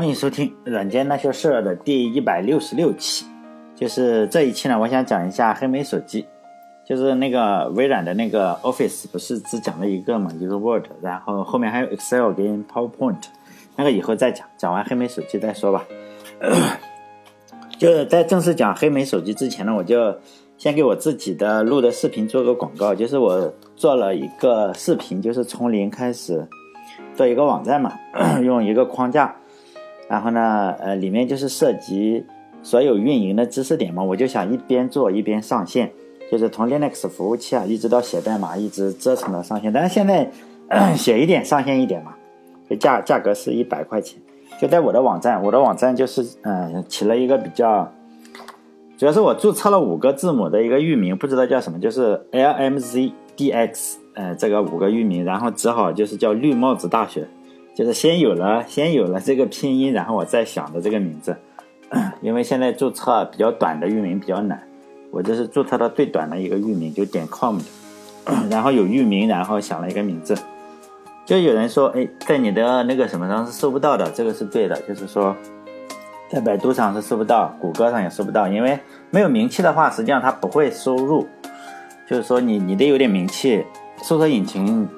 欢迎收听《软件那些事儿》的第一百六十六期，就是这一期呢，我想讲一下黑莓手机，就是那个微软的那个 Office 不是只讲了一个嘛，一个 Word，然后后面还有 Excel 跟 PowerPoint，那个以后再讲，讲完黑莓手机再说吧。就是在正式讲黑莓手机之前呢，我就先给我自己的录的视频做个广告，就是我做了一个视频，就是从零开始做一个网站嘛，用一个框架。然后呢，呃，里面就是涉及所有运营的知识点嘛，我就想一边做一边上线，就是从 Linux 服务器啊，一直到写代码，一直折腾到上线。但是现在 写一点上线一点嘛，价价格是一百块钱，就在我的网站，我的网站就是嗯起了一个比较，主要是我注册了五个字母的一个域名，不知道叫什么，就是 LMZDX，呃，这个五个域名，然后只好就是叫绿帽子大学。就是先有了，先有了这个拼音，然后我再想的这个名字，因为现在注册比较短的域名比较难，我这是注册的最短的一个域名，就点 com 的，然后有域名，然后想了一个名字，就有人说，哎，在你的那个什么上是搜不到的，这个是对的，就是说，在百度上是搜不到，谷歌上也搜不到，因为没有名气的话，实际上它不会收入，就是说你你得有点名气，搜索引擎。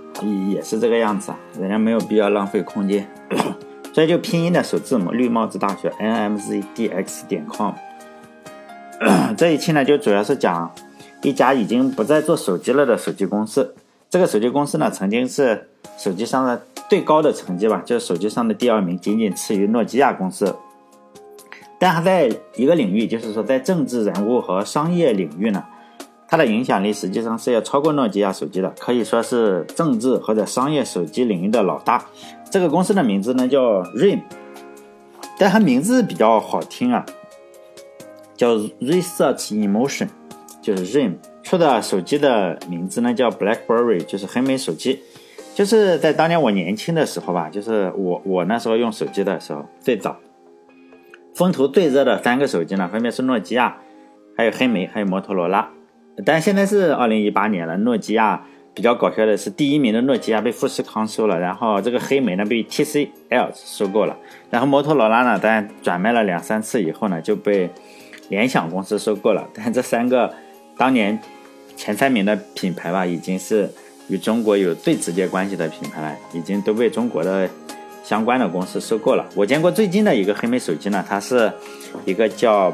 也是这个样子啊，人家没有必要浪费空间，所以就拼音的首字母绿帽子大学 n m z d x 点 com。这一期呢，就主要是讲一家已经不再做手机了的手机公司。这个手机公司呢，曾经是手机上的最高的成绩吧，就是手机上的第二名，仅仅次于诺基亚公司。但它在一个领域，就是说在政治人物和商业领域呢。它的影响力实际上是要超过诺基亚手机的，可以说是政治或者商业手机领域的老大。这个公司的名字呢叫 RIM，但它名字比较好听啊，叫 Research Emotion，就是 RIM 出的手机的名字呢叫 BlackBerry，就是黑莓手机。就是在当年我年轻的时候吧，就是我我那时候用手机的时候，最早风头最热的三个手机呢，分别是诺基亚，还有黑莓，还有摩托罗拉。但现在是二零一八年了，诺基亚比较搞笑的是，第一名的诺基亚被富士康收了，然后这个黑莓呢被 TCL 收购了，然后摩托罗拉呢，但转卖了两三次以后呢，就被联想公司收购了。但这三个当年前三名的品牌吧，已经是与中国有最直接关系的品牌了，已经都被中国的相关的公司收购了。我见过最近的一个黑莓手机呢，它是一个叫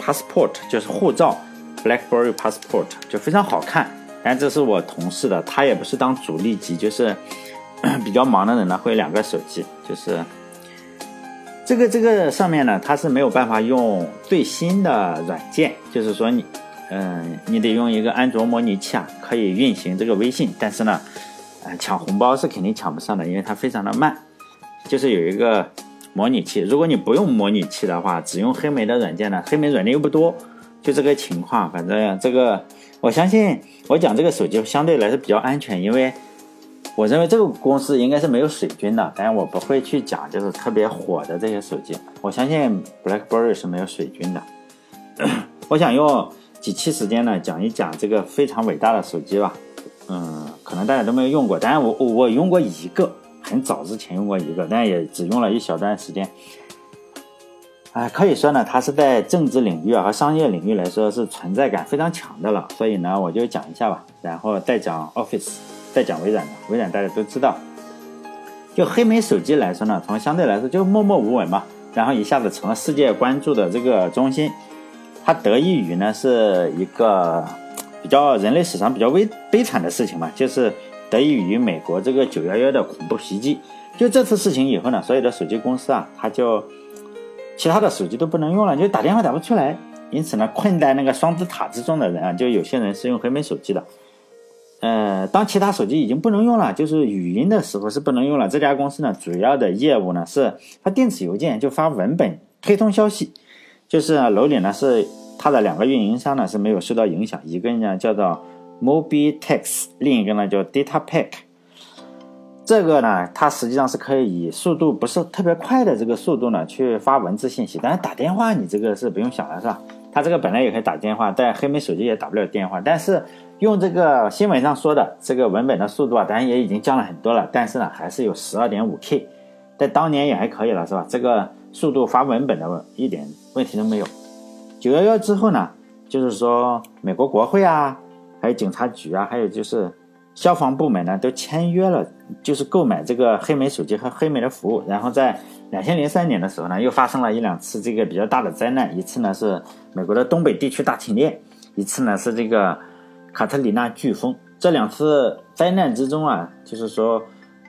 Passport，就是护照。BlackBerry Passport 就非常好看，但这是我同事的，他也不是当主力机，就是 比较忙的人呢，会有两个手机，就是这个这个上面呢，它是没有办法用最新的软件，就是说你，嗯，你得用一个安卓模拟器啊，可以运行这个微信，但是呢，呃，抢红包是肯定抢不上的，因为它非常的慢，就是有一个模拟器，如果你不用模拟器的话，只用黑莓的软件呢，黑莓软件又不多。就这个情况，反正这个，我相信我讲这个手机相对来说比较安全，因为我认为这个公司应该是没有水军的。当然，我不会去讲就是特别火的这些手机。我相信 BlackBerry 是没有水军的。我想用几期时间呢，讲一讲这个非常伟大的手机吧。嗯，可能大家都没有用过，当然我我用过一个，很早之前用过一个，但也只用了一小段时间。哎，可以说呢，它是在政治领域和商业领域来说是存在感非常强的了。所以呢，我就讲一下吧，然后再讲 Office，再讲微软的。微软大家都知道，就黑莓手机来说呢，从相对来说就默默无闻嘛，然后一下子成了世界关注的这个中心。它得益于呢是一个比较人类史上比较悲悲惨的事情嘛，就是得益于美国这个九幺幺的恐怖袭击。就这次事情以后呢，所有的手机公司啊，它就。其他的手机都不能用了，就打电话打不出来。因此呢，困在那个双子塔之中的人啊，就有些人是用黑莓手机的。呃，当其他手机已经不能用了，就是语音的时候是不能用了。这家公司呢，主要的业务呢是发电子邮件，就发文本推送消息。就是楼里呢是它的两个运营商呢是没有受到影响，一个呢叫做 Mobitex，另一个呢叫 DataPack。这个呢，它实际上是可以以速度不是特别快的这个速度呢去发文字信息，但是打电话你这个是不用想了，是吧？它这个本来也可以打电话，但黑莓手机也打不了电话。但是用这个新闻上说的这个文本的速度啊，当然也已经降了很多了，但是呢还是有十二点五 K，在当年也还可以了，是吧？这个速度发文本的一点问题都没有。九幺幺之后呢，就是说美国国会啊，还有警察局啊，还有就是消防部门呢，都签约了，就是购买这个黑莓手机和黑莓的服务。然后在两千零三年的时候呢，又发生了一两次这个比较大的灾难，一次呢是美国的东北地区大停电，一次呢是这个卡特里娜飓风。这两次灾难之中啊，就是说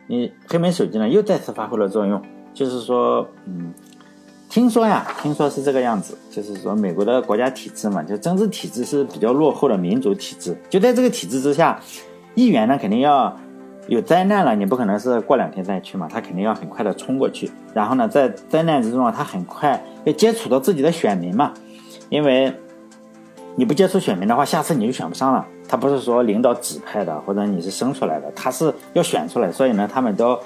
你黑莓手机呢又再次发挥了作用，就是说，嗯。听说呀，听说是这个样子，就是说美国的国家体制嘛，就政治体制是比较落后的民主体制。就在这个体制之下，议员呢肯定要有灾难了，你不可能是过两天再去嘛，他肯定要很快的冲过去。然后呢，在灾难之中啊，他很快要接触到自己的选民嘛，因为你不接触选民的话，下次你就选不上了。他不是说领导指派的，或者你是生出来的，他是要选出来，所以呢，他们都。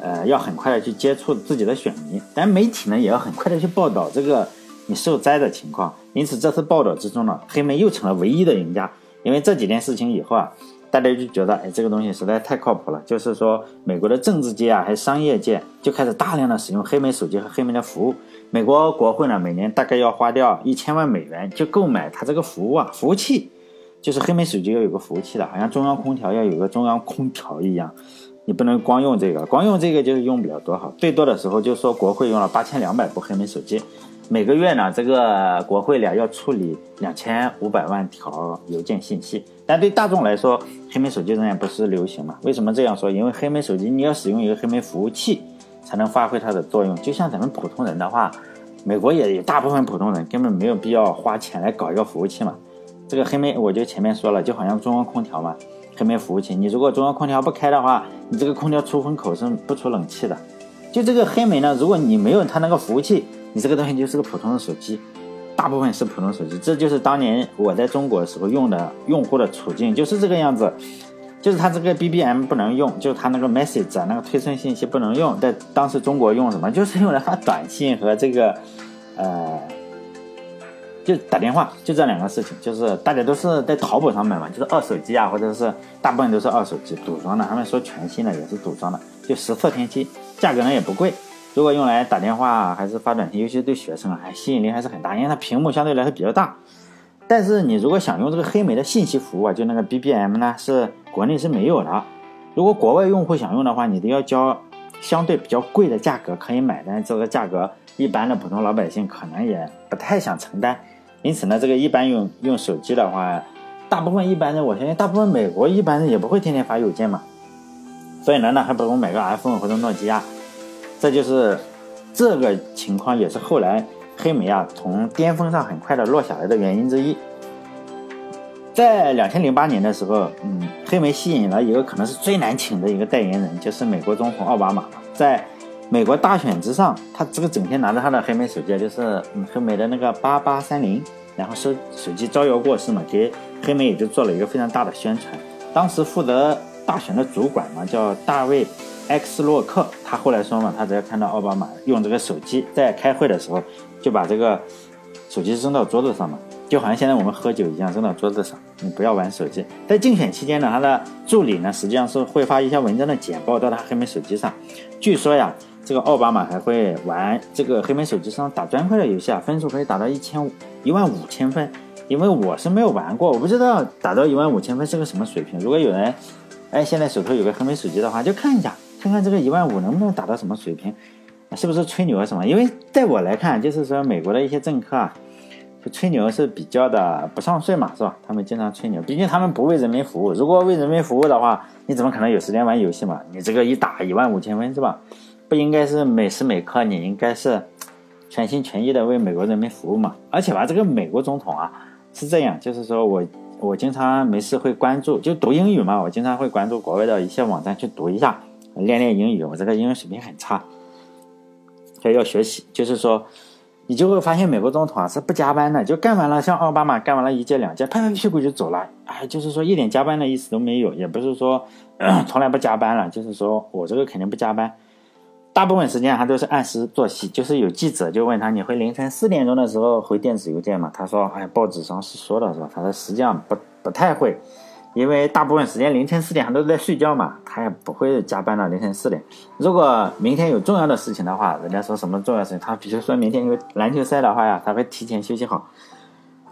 呃，要很快的去接触自己的选民，但媒体呢也要很快的去报道这个你受灾的情况。因此，这次报道之中呢，黑莓又成了唯一的赢家。因为这几件事情以后啊，大家就觉得，哎，这个东西实在太靠谱了。就是说，美国的政治界啊，还有商业界就开始大量的使用黑莓手机和黑莓的服务。美国国会呢，每年大概要花掉一千万美元去购买它这个服务啊，服务器，就是黑莓手机要有个服务器的，好像中央空调要有个中央空调一样。你不能光用这个，光用这个就是用不了多好。最多的时候就说国会用了八千两百部黑莓手机，每个月呢，这个国会俩要处理两千五百万条邮件信息。但对大众来说，黑莓手机仍然不是流行嘛？为什么这样说？因为黑莓手机你要使用一个黑莓服务器才能发挥它的作用。就像咱们普通人的话，美国也有大部分普通人根本没有必要花钱来搞一个服务器嘛。这个黑莓我就前面说了，就好像中央空调嘛。黑莓服务器，你如果中央空调不开的话，你这个空调出风口是不出冷气的。就这个黑莓呢，如果你没有它那个服务器，你这个东西就是个普通的手机，大部分是普通手机。这就是当年我在中国的时候用的用户的处境，就是这个样子。就是它这个 BBM 不能用，就是它那个 message 啊，那个推送信息不能用。在当时中国用什么？就是用来发短信和这个，呃。就打电话，就这两个事情，就是大家都是在淘宝上买嘛，就是二手机啊，或者是大部分都是二手机，组装的。他们说全新的也是组装的，就实测天期，价格呢也不贵。如果用来打电话还是发短信，尤其是对学生啊，还吸引力还是很大，因为它屏幕相对来说比较大。但是你如果想用这个黑莓的信息服务啊，就那个 BBM 呢，是国内是没有的。如果国外用户想用的话，你都要交相对比较贵的价格可以买，但这个价格一般的普通老百姓可能也不太想承担。因此呢，这个一般用用手机的话，大部分一般人，我相信大部分美国一般人也不会天天发邮件嘛，所以呢，那还不如买个 iPhone 或者诺基亚。这就是这个情况，也是后来黑莓啊从巅峰上很快的落下来的原因之一。在两千零八年的时候，嗯，黑莓吸引了一个可能是最难请的一个代言人，就是美国总统奥巴马在。美国大选之上，他这个整天拿着他的黑莓手机，就是黑莓的那个八八三零，然后手手机招摇过市嘛，给黑莓也就做了一个非常大的宣传。当时负责大选的主管嘛，叫大卫 ·X 洛克，他后来说嘛，他只要看到奥巴马用这个手机在开会的时候，就把这个手机扔到桌子上嘛，就好像现在我们喝酒一样，扔到桌子上，你不要玩手机。在竞选期间呢，他的助理呢，实际上是会发一些文章的简报到他黑莓手机上，据说呀。这个奥巴马还会玩这个黑莓手机上打砖块的游戏啊，分数可以打到一千五一万五千分。因为我是没有玩过，我不知道打到一万五千分是个什么水平。如果有人，哎，现在手头有个黑莓手机的话，就看一下，看看这个一万五能不能打到什么水平，是不是吹牛什么？因为在我来看，就是说美国的一些政客啊，就吹牛是比较的不上税嘛，是吧？他们经常吹牛，毕竟他们不为人民服务。如果为人民服务的话，你怎么可能有时间玩游戏嘛？你这个一打一万五千分是吧？不应该是每时每刻，你应该是全心全意的为美国人民服务嘛？而且吧，这个美国总统啊是这样，就是说我我经常没事会关注，就读英语嘛，我经常会关注国外的一些网站去读一下，练练英语。我这个英语水平很差，所以要学习。就是说，你就会发现美国总统啊是不加班的，就干完了，像奥巴马干完了一届两届，拍拍屁股就走了，哎，就是说一点加班的意思都没有，也不是说 从来不加班了，就是说我这个肯定不加班。大部分时间还都是按时作息，就是有记者就问他，你会凌晨四点钟的时候回电子邮件吗？他说，哎，报纸上是说的是吧？他说实际上不不太会，因为大部分时间凌晨四点他都在睡觉嘛，他也不会加班到凌晨四点。如果明天有重要的事情的话，人家说什么重要事情，他比如说明天有篮球赛的话呀，他会提前休息好。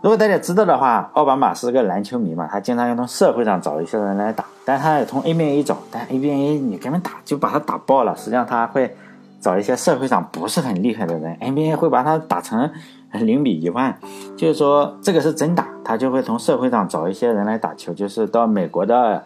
如果大家知道的话，奥巴马是个篮球迷嘛，他经常要从社会上找一些人来打，但他也从 NBA 找，但 NBA 你根本打就把他打爆了。实际上他会找一些社会上不是很厉害的人，NBA 会把他打成零比一万，就是说这个是真打，他就会从社会上找一些人来打球，就是到美国的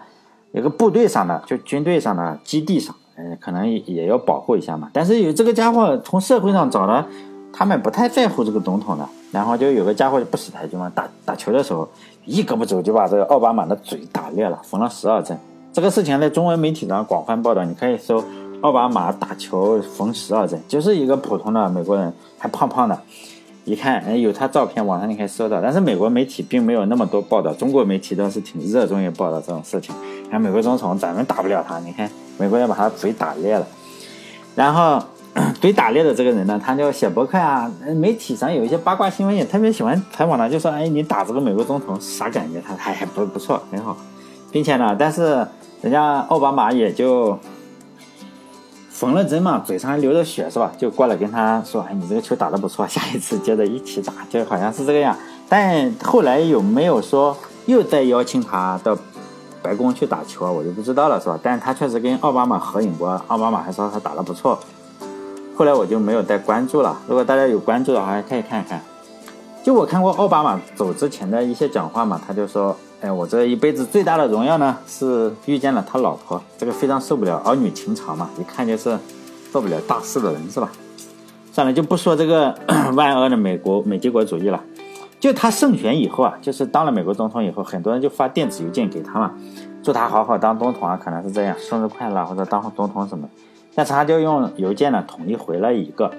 一个部队上的，就军队上的基地上，呃，可能也要保护一下嘛。但是有这个家伙从社会上找的，他们不太在乎这个总统的。然后就有个家伙就不识抬举嘛，打打球的时候一胳膊肘就把这个奥巴马的嘴打裂了，缝了十二针。这个事情在中文媒体上广泛报道，你可以搜奥巴马打球缝十二针，就是一个普通的美国人，还胖胖的。一看，哎，有他照片，网上你可以搜到。但是美国媒体并没有那么多报道，中国媒体倒是挺热衷于报道这种事情。看美国总统咱们打不了他，你看美国人把他嘴打裂了，然后。嘴打裂的这个人呢，他就写博客啊，媒体上有一些八卦新闻也特别喜欢采访他，就说：“哎，你打这个美国总统啥感觉？”他还还不不错，很好，并且呢，但是人家奥巴马也就缝了针嘛，嘴上还流着血是吧？就过来跟他说：“哎，你这个球打得不错，下一次接着一起打。”就好像是这个样。但后来有没有说又再邀请他到白宫去打球啊？我就不知道了，是吧？但他确实跟奥巴马合影过，奥巴马还说他打得不错。后来我就没有再关注了。如果大家有关注的话，可以看一看。就我看过奥巴马走之前的一些讲话嘛，他就说：“哎，我这一辈子最大的荣耀呢，是遇见了他老婆。这个非常受不了儿女情长嘛，一看就是做不了大事的人，是吧？”算了，就不说这个 万恶的美国美帝国主义了。就他胜选以后啊，就是当了美国总统以后，很多人就发电子邮件给他嘛，祝他好好当总统啊，可能是这样，生日快乐或者当总统什么。但是他就用邮件呢统一回了一个，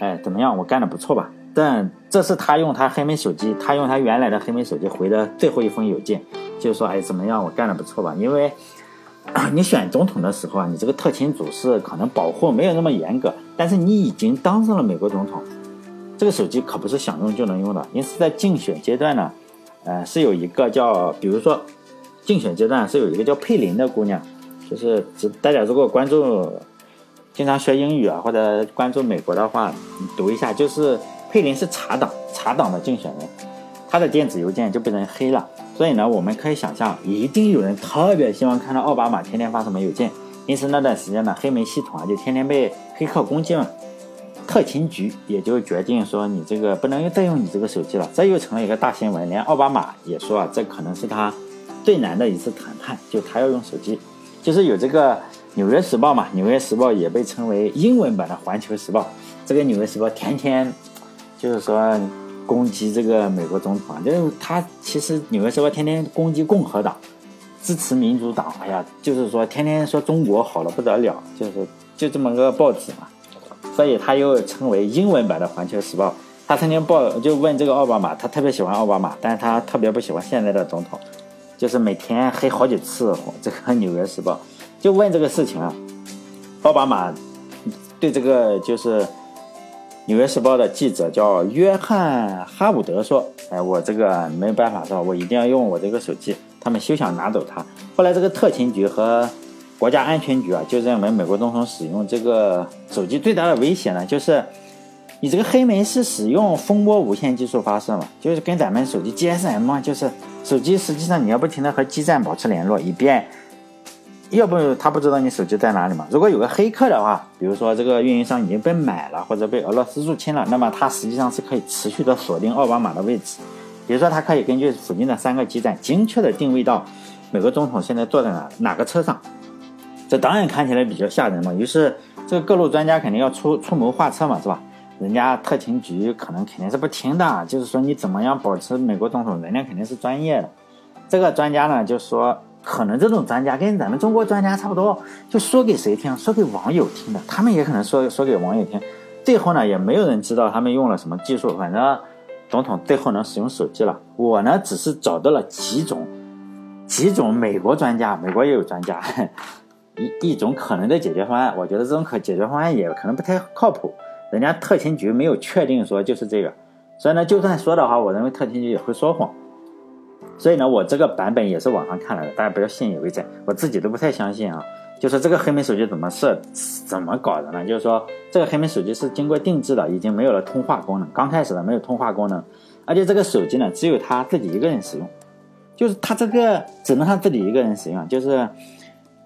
哎，怎么样？我干的不错吧？但这是他用他黑莓手机，他用他原来的黑莓手机回的最后一封邮件，就是说，哎，怎么样？我干的不错吧？因为 你选总统的时候啊，你这个特勤组是可能保护没有那么严格，但是你已经当上了美国总统，这个手机可不是想用就能用的。因此在竞选阶段呢，呃，是有一个叫，比如说竞选阶段是有一个叫佩林的姑娘，就是大家如果关注。经常学英语啊，或者关注美国的话，你读一下，就是佩林是查党，查党的竞选人，他的电子邮件就被人黑了。所以呢，我们可以想象，一定有人特别希望看到奥巴马天天发什么邮件。因此那段时间呢，黑莓系统啊就天天被黑客攻击嘛。特勤局也就决定说，你这个不能再用你这个手机了。这又成了一个大新闻，连奥巴马也说啊，这可能是他最难的一次谈判，就他要用手机，就是有这个。《纽约时报》嘛，《纽约时报》也被称为英文版的《环球时报》。这个《纽约时报》天天就是说攻击这个美国总统啊，就是他其实《纽约时报》天天攻击共和党，支持民主党。哎呀，就是说天天说中国好了不得了，就是就这么个报纸嘛。所以他又称为英文版的《环球时报》。他曾经报就问这个奥巴马，他特别喜欢奥巴马，但是他特别不喜欢现在的总统，就是每天黑好几次这个《纽约时报》。就问这个事情啊，奥巴马对这个就是《纽约时报》的记者叫约翰哈伍德说：“哎，我这个没有办法是吧？我一定要用我这个手机。他们休想拿走它。后来这个特勤局和国家安全局啊，就认为美国总统使用这个手机最大的威胁呢，就是你这个黑莓是使用蜂窝无线技术发射嘛，就是跟咱们手机 GSM 嘛，就是手机实际上你要不停的和基站保持联络，以便。”要不他不知道你手机在哪里嘛？如果有个黑客的话，比如说这个运营商已经被买了，或者被俄罗斯入侵了，那么他实际上是可以持续的锁定奥巴马的位置。比如说，他可以根据附近的三个基站，精确的定位到美国总统现在坐在哪哪个车上。这当然看起来比较吓人嘛。于是这个各路专家肯定要出出谋划策嘛，是吧？人家特勤局可能肯定是不听的，就是说你怎么样保持美国总统，人家肯定是专业的。这个专家呢就说。可能这种专家跟咱们中国专家差不多，就说给谁听？说给网友听的。他们也可能说说给网友听。最后呢，也没有人知道他们用了什么技术。反正总统最后能使用手机了。我呢，只是找到了几种 几种美国专家，美国也有专家一一种可能的解决方案。我觉得这种可解决方案也可能不太靠谱。人家特勤局没有确定说就是这个，所以呢，就算说的话，我认为特勤局也会说谎。所以呢，我这个版本也是网上看来的，大家不要信以为真，我自己都不太相信啊。就说这个黑莓手机怎么设怎么搞的呢？就是说这个黑莓手机是经过定制的，已经没有了通话功能。刚开始的没有通话功能，而且这个手机呢只有他自己一个人使用，就是他这个只能他自己一个人使用。就是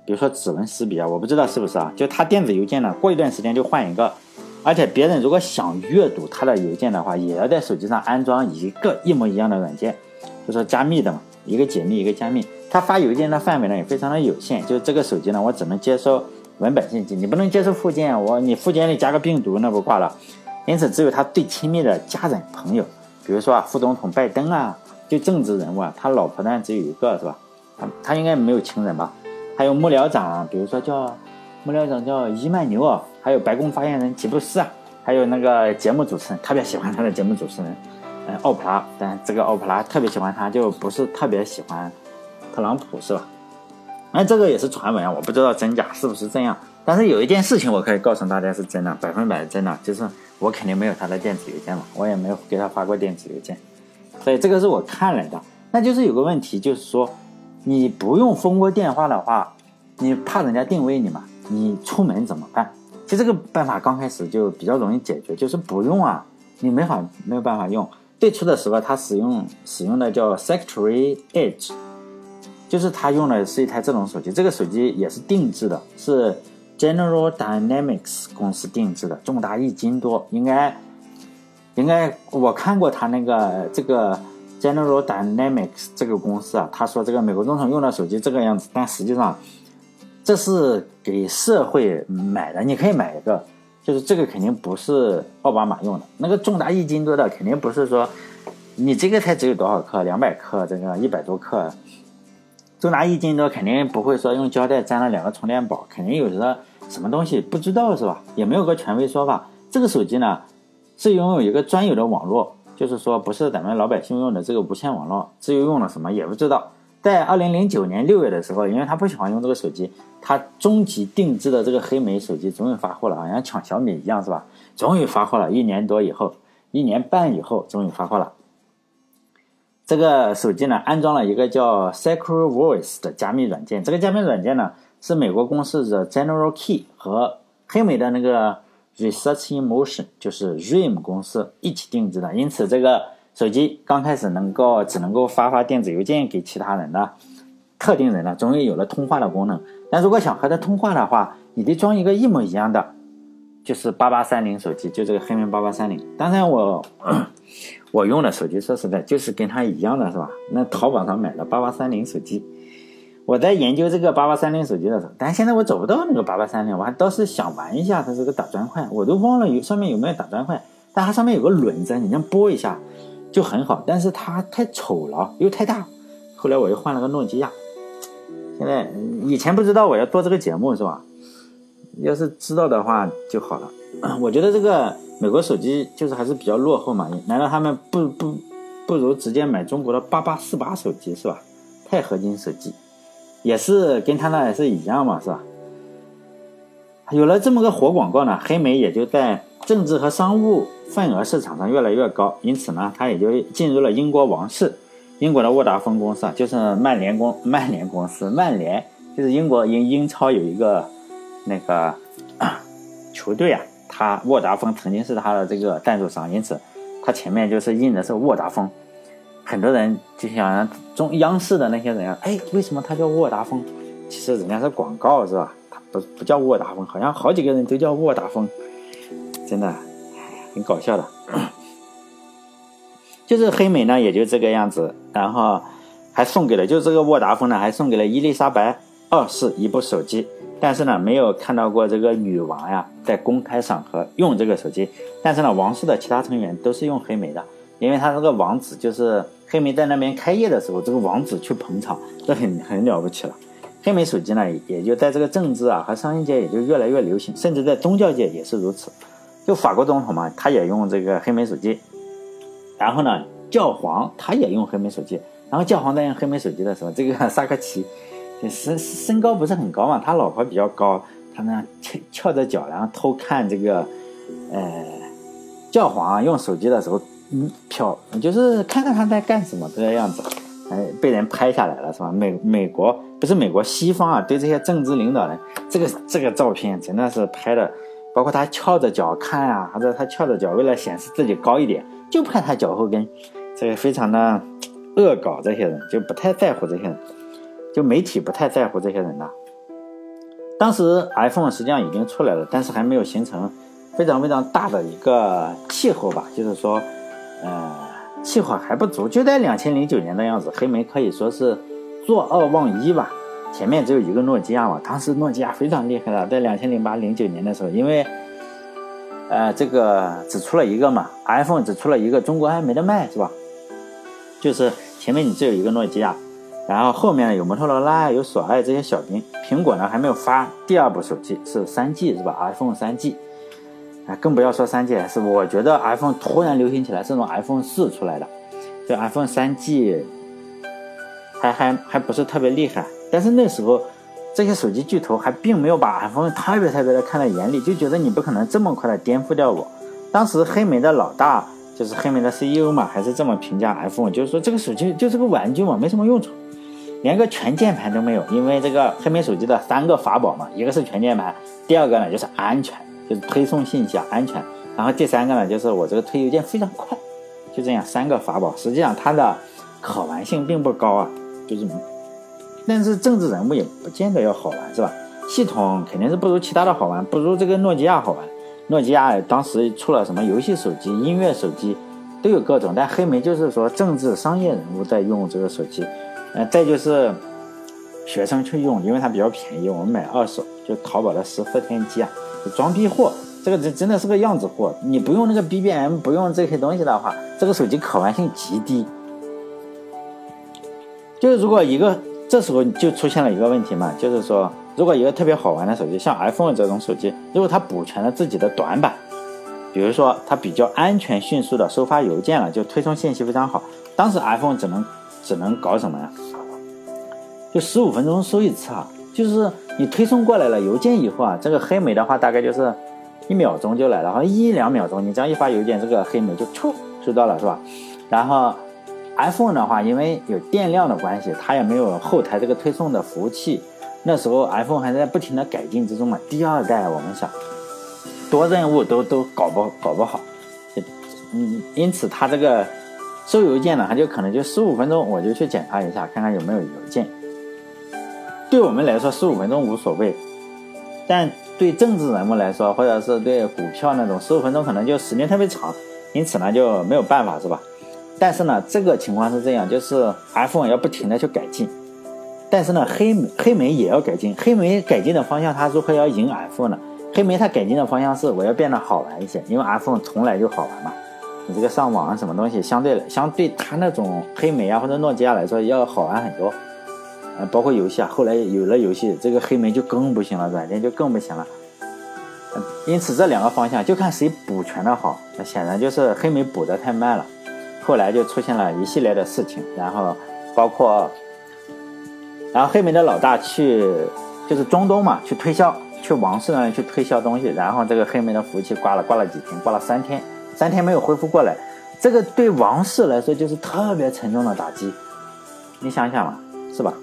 比如说指纹识别啊，我不知道是不是啊？就他电子邮件呢，过一段时间就换一个，而且别人如果想阅读他的邮件的话，也要在手机上安装一个一模一样的软件，就说加密的嘛，一个解密一个加密。他发邮件的范围呢也非常的有限，就是这个手机呢，我只能接收文本信息，你不能接收附件，我你附件里加个病毒那不挂了。因此，只有他最亲密的家人朋友，比如说啊，副总统拜登啊，就政治人物啊，他老婆呢只有一个是吧？他他应该没有情人吧？还有幕僚长，比如说叫幕僚长叫伊曼纽尔，还有白宫发言人吉布斯啊，还有那个节目主持人，特别喜欢他的节目主持人，奥普拉，但这个奥普拉特别喜欢他，就不是特别喜欢。特朗普是吧？那这个也是传闻，我不知道真假是不是这样。但是有一件事情我可以告诉大家是真的，百分百真的，就是我肯定没有他的电子邮件嘛，我也没有给他发过电子邮件，所以这个是我看来的。那就是有个问题，就是说你不用蜂窝电话的话，你怕人家定位你嘛？你出门怎么办？其实这个办法刚开始就比较容易解决，就是不用啊，你没法没有办法用。最初的时候，他使用使用的叫 Secretary Edge。就是他用的是一台这种手机，这个手机也是定制的，是 General Dynamics 公司定制的，重达一斤多，应该应该我看过他那个这个 General Dynamics 这个公司啊，他说这个美国总统用的手机这个样子，但实际上这是给社会买的，你可以买一个，就是这个肯定不是奥巴马用的，那个重达一斤多的肯定不是说你这个才只有多少克，两百克，这个一百多克。重达一斤多，肯定不会说用胶带粘了两个充电宝，肯定有着什么东西不知道是吧？也没有个权威说法。这个手机呢，是拥有一个专有的网络，就是说不是咱们老百姓用的这个无线网络，至于用了什么也不知道。在二零零九年六月的时候，因为他不喜欢用这个手机，他终极定制的这个黑莓手机终于发货了，好像抢小米一样是吧？终于发货了，一年多以后，一年半以后，终于发货了。这个手机呢，安装了一个叫 Secure Voice 的加密软件。这个加密软件呢，是美国公司的 General Key 和黑莓的那个 Research in Motion，就是 RIM 公司一起定制的。因此，这个手机刚开始能够只能够发发电子邮件给其他人的特定人呢，终于有了通话的功能。但如果想和他通话的话，你得装一个一模一样的，就是八八三零手机，就这个黑莓八八三零。当然我。我用的手机说实在就是跟它一样的是吧？那淘宝上买的八八三零手机，我在研究这个八八三零手机的时候，但现在我找不到那个八八三零，我还倒是想玩一下它这个打砖块，我都忘了有上面有没有打砖块，但它上面有个轮子，你这样拨一下就很好，但是它太丑了又太大，后来我又换了个诺基亚。现在以前不知道我要做这个节目是吧？要是知道的话就好了。我觉得这个。美国手机就是还是比较落后嘛，难道他们不不不如直接买中国的八八四八手机是吧？钛合金手机也是跟他那也是一样嘛是吧？有了这么个活广告呢，黑莓也就在政治和商务份额市场上越来越高，因此呢，它也就进入了英国王室，英国的沃达丰公司啊，就是曼联公曼联公司，曼联就是英国英英超有一个那个 球队啊。他沃达丰曾经是他的这个赞助商，因此他前面就是印的是沃达丰。很多人就想中央视的那些人啊，哎，为什么他叫沃达丰？其实人家是广告是吧？他不不叫沃达丰，好像好几个人都叫沃达丰，真的很搞笑的。就是黑莓呢，也就这个样子，然后还送给了，就这个沃达丰呢，还送给了伊丽莎白二世一部手机。但是呢，没有看到过这个女王呀在公开场合用这个手机。但是呢，王室的其他成员都是用黑莓的，因为他这个王子就是黑莓在那边开业的时候，这个王子去捧场，这很很了不起了。黑莓手机呢，也就在这个政治啊和商业界也就越来越流行，甚至在宗教界也是如此。就法国总统嘛，他也用这个黑莓手机。然后呢，教皇他也用黑莓手机。然后教皇在用黑莓手机的时候，这个萨科齐。身 身高不是很高嘛，他老婆比较高，他呢翘翘着脚，然后偷看这个，呃，教皇用手机的时候，嗯，瞟，就是看看他在干什么这个样子。哎，被人拍下来了，是吧？美美国不是美国西方啊，对这些政治领导人，这个这个照片真的是拍的，包括他翘着脚看啊，或者他翘着脚为了显示自己高一点，就拍他脚后跟，这个非常的恶搞这些人，就不太在乎这些人，就媒体不太在乎这些人的。当时 iPhone 实际上已经出来了，但是还没有形成非常非常大的一个气候吧，就是说，呃，气候还不足。就在两千零九年的样子，黑莓可以说是坐二望一吧。前面只有一个诺基亚嘛，当时诺基亚非常厉害的，在两千零八零九年的时候，因为，呃，这个只出了一个嘛，iPhone 只出了一个，中国还没得卖，是吧？就是前面你只有一个诺基亚。然后后面有摩托罗拉，有索爱这些小兵，苹果呢还没有发第二部手机，是三 G 是吧？iPhone 三 G，啊，更不要说三 GS。我觉得 iPhone 突然流行起来，是从 iPhone 四出来的，这 iPhone 三 G 还还还不是特别厉害。但是那时候这些手机巨头还并没有把 iPhone 特别特别的看在眼里，就觉得你不可能这么快的颠覆掉我。当时黑莓的老大就是黑莓的 CEO 嘛，还是这么评价 iPhone，就是说这个手机就是个玩具嘛，没什么用处。连个全键盘都没有，因为这个黑莓手机的三个法宝嘛，一个是全键盘，第二个呢就是安全，就是推送信息啊安全，然后第三个呢就是我这个推邮件非常快，就这样三个法宝，实际上它的可玩性并不高啊，就是，但是政治人物也不见得要好玩是吧？系统肯定是不如其他的好玩，不如这个诺基亚好玩。诺基亚当时出了什么游戏手机、音乐手机都有各种，但黑莓就是说政治商业人物在用这个手机。呃，再就是学生去用，因为它比较便宜，我们买二手，就淘宝的十四天机啊，装逼货，这个真真的是个样子货。你不用那个 BBM，不用这些东西的话，这个手机可玩性极低。就是如果一个这时候就出现了一个问题嘛，就是说，如果一个特别好玩的手机，像 iPhone 这种手机，如果它补全了自己的短板，比如说它比较安全、迅速的收发邮件了，就推送信息非常好，当时 iPhone 只能。只能搞什么呀？就十五分钟收一次啊！就是你推送过来了邮件以后啊，这个黑莓的话大概就是一秒钟就来了，好像一两秒钟，你这样一发邮件，这个黑莓就出收到了，是吧？然后 iPhone 的话，因为有电量的关系，它也没有后台这个推送的服务器，那时候 iPhone 还在不停的改进之中嘛。第二代我们想多任务都都搞不搞不好，嗯，因此它这个。收邮件呢，他就可能就十五分钟，我就去检查一下，看看有没有邮件。对我们来说，十五分钟无所谓，但对政治人物来说，或者是对股票那种，十五分钟可能就时间特别长，因此呢就没有办法，是吧？但是呢，这个情况是这样，就是 iPhone 要不停的去改进，但是呢，黑黑莓也要改进，黑莓改进的方向，它如何要赢 iPhone 呢？黑莓它改进的方向是我要变得好玩一些，因为 iPhone 从来就好玩嘛。你这个上网啊什么东西，相对相对它那种黑莓啊或者诺基亚来说要好玩很多，呃，包括游戏啊。后来有了游戏，这个黑莓就更不行了，软件就更不行了。因此这两个方向就看谁补全的好。那显然就是黑莓补的太慢了，后来就出现了一系列的事情，然后包括，然后黑莓的老大去就是中东嘛，去推销，去王室那里去推销东西，然后这个黑莓的服务器挂了，挂了几天，挂了三天。三天没有恢复过来，这个对王室来说就是特别沉重的打击，你想想嘛，是吧？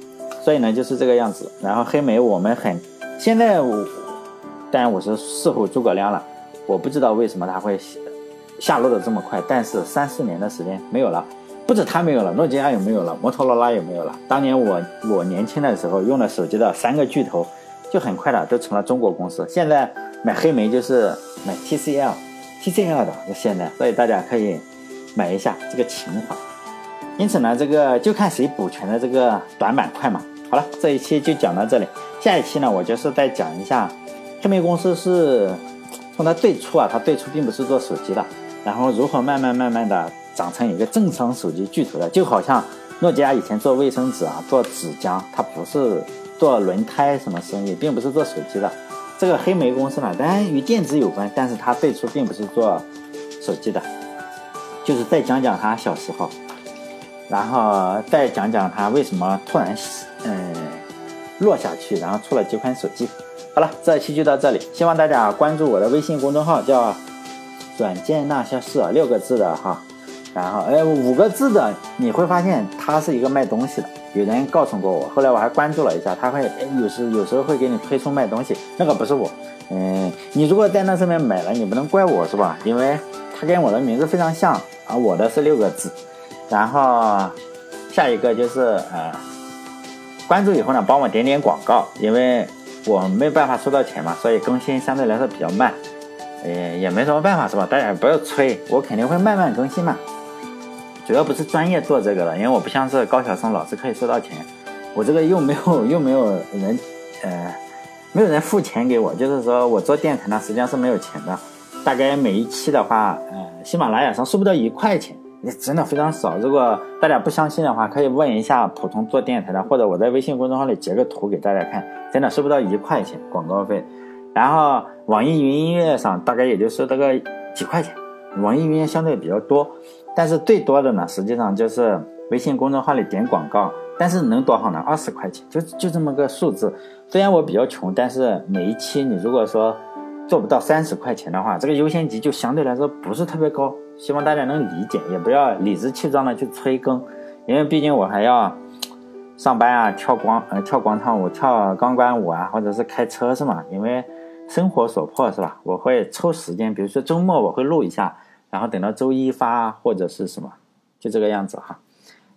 所以呢，就是这个样子。然后黑莓我们很，现在我，当然我是事后诸葛亮了，我不知道为什么他会下落的这么快，但是三四年的时间没有了，不止他没有了，诺基亚也没有了，摩托罗拉也没有了。当年我我年轻的时候用的手机的三个巨头，就很快的都成了中国公司。现在买黑莓就是买 TCL。TCL 的现在，所以大家可以买一下这个情怀。因此呢，这个就看谁补全的这个短板快嘛。好了，这一期就讲到这里。下一期呢，我就是再讲一下黑莓公司是从它最初啊，它最初并不是做手机的，然后如何慢慢慢慢的长成一个正常手机巨头的。就好像诺基亚以前做卫生纸啊，做纸浆，它不是做轮胎什么生意，并不是做手机的。这个黑莓公司呢，当然与电子有关，但是它最初并不是做手机的，就是再讲讲他小时候，然后再讲讲他为什么突然嗯落下去，然后出了几款手机。好了，这期就到这里，希望大家关注我的微信公众号，叫“软件那些事”，六个字的哈，然后哎五个字的，你会发现它是一个卖东西的。有人告诉过我，后来我还关注了一下，他会有时有时候会给你推送卖东西，那个不是我。嗯，你如果在那上面买了，你不能怪我是吧？因为它跟我的名字非常像啊，我的是六个字。然后下一个就是呃，关注以后呢，帮我点点广告，因为我没办法收到钱嘛，所以更新相对来说比较慢。也，也没什么办法是吧？大家不要催，我肯定会慢慢更新嘛。主要不是专业做这个的，因为我不像是高晓松老师可以收到钱，我这个又没有又没有人呃。没有人付钱给我，就是说我做电台呢，实际上是没有钱的。大概每一期的话，呃，喜马拉雅上收不到一块钱，也真的非常少。如果大家不相信的话，可以问一下普通做电台的，或者我在微信公众号里截个图给大家看，真的收不到一块钱广告费。然后网易云音乐上大概也就收到个几块钱，网易云音乐相对比较多，但是最多的呢，实际上就是微信公众号里点广告。但是能多少呢？二十块钱，就就这么个数字。虽然我比较穷，但是每一期你如果说做不到三十块钱的话，这个优先级就相对来说不是特别高。希望大家能理解，也不要理直气壮的去催更，因为毕竟我还要上班啊，跳广呃跳广场舞、跳钢管舞啊，或者是开车是吗？因为生活所迫是吧？我会抽时间，比如说周末我会录一下，然后等到周一发或者是什么，就这个样子哈。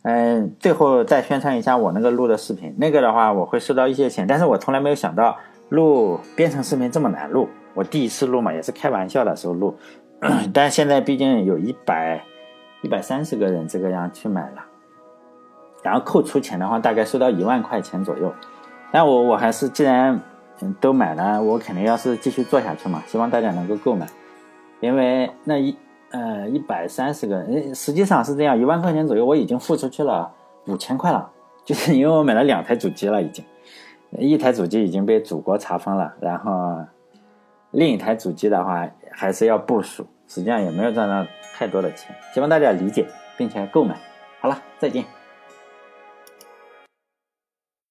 嗯，最后再宣传一下我那个录的视频，那个的话我会收到一些钱，但是我从来没有想到录编程视频这么难录。我第一次录嘛，也是开玩笑的时候录，但现在毕竟有一百一百三十个人这个样去买了，然后扣除钱的话，大概收到一万块钱左右。但我我还是既然都买了，我肯定要是继续做下去嘛，希望大家能够购买，因为那一。呃，一百三十个，实际上是这样，一万块钱左右，我已经付出去了五千块了，就是因为我买了两台主机了，已经，一台主机已经被祖国查封了，然后另一台主机的话还是要部署，实际上也没有赚到太多的钱，希望大家理解并且购买。好了，再见。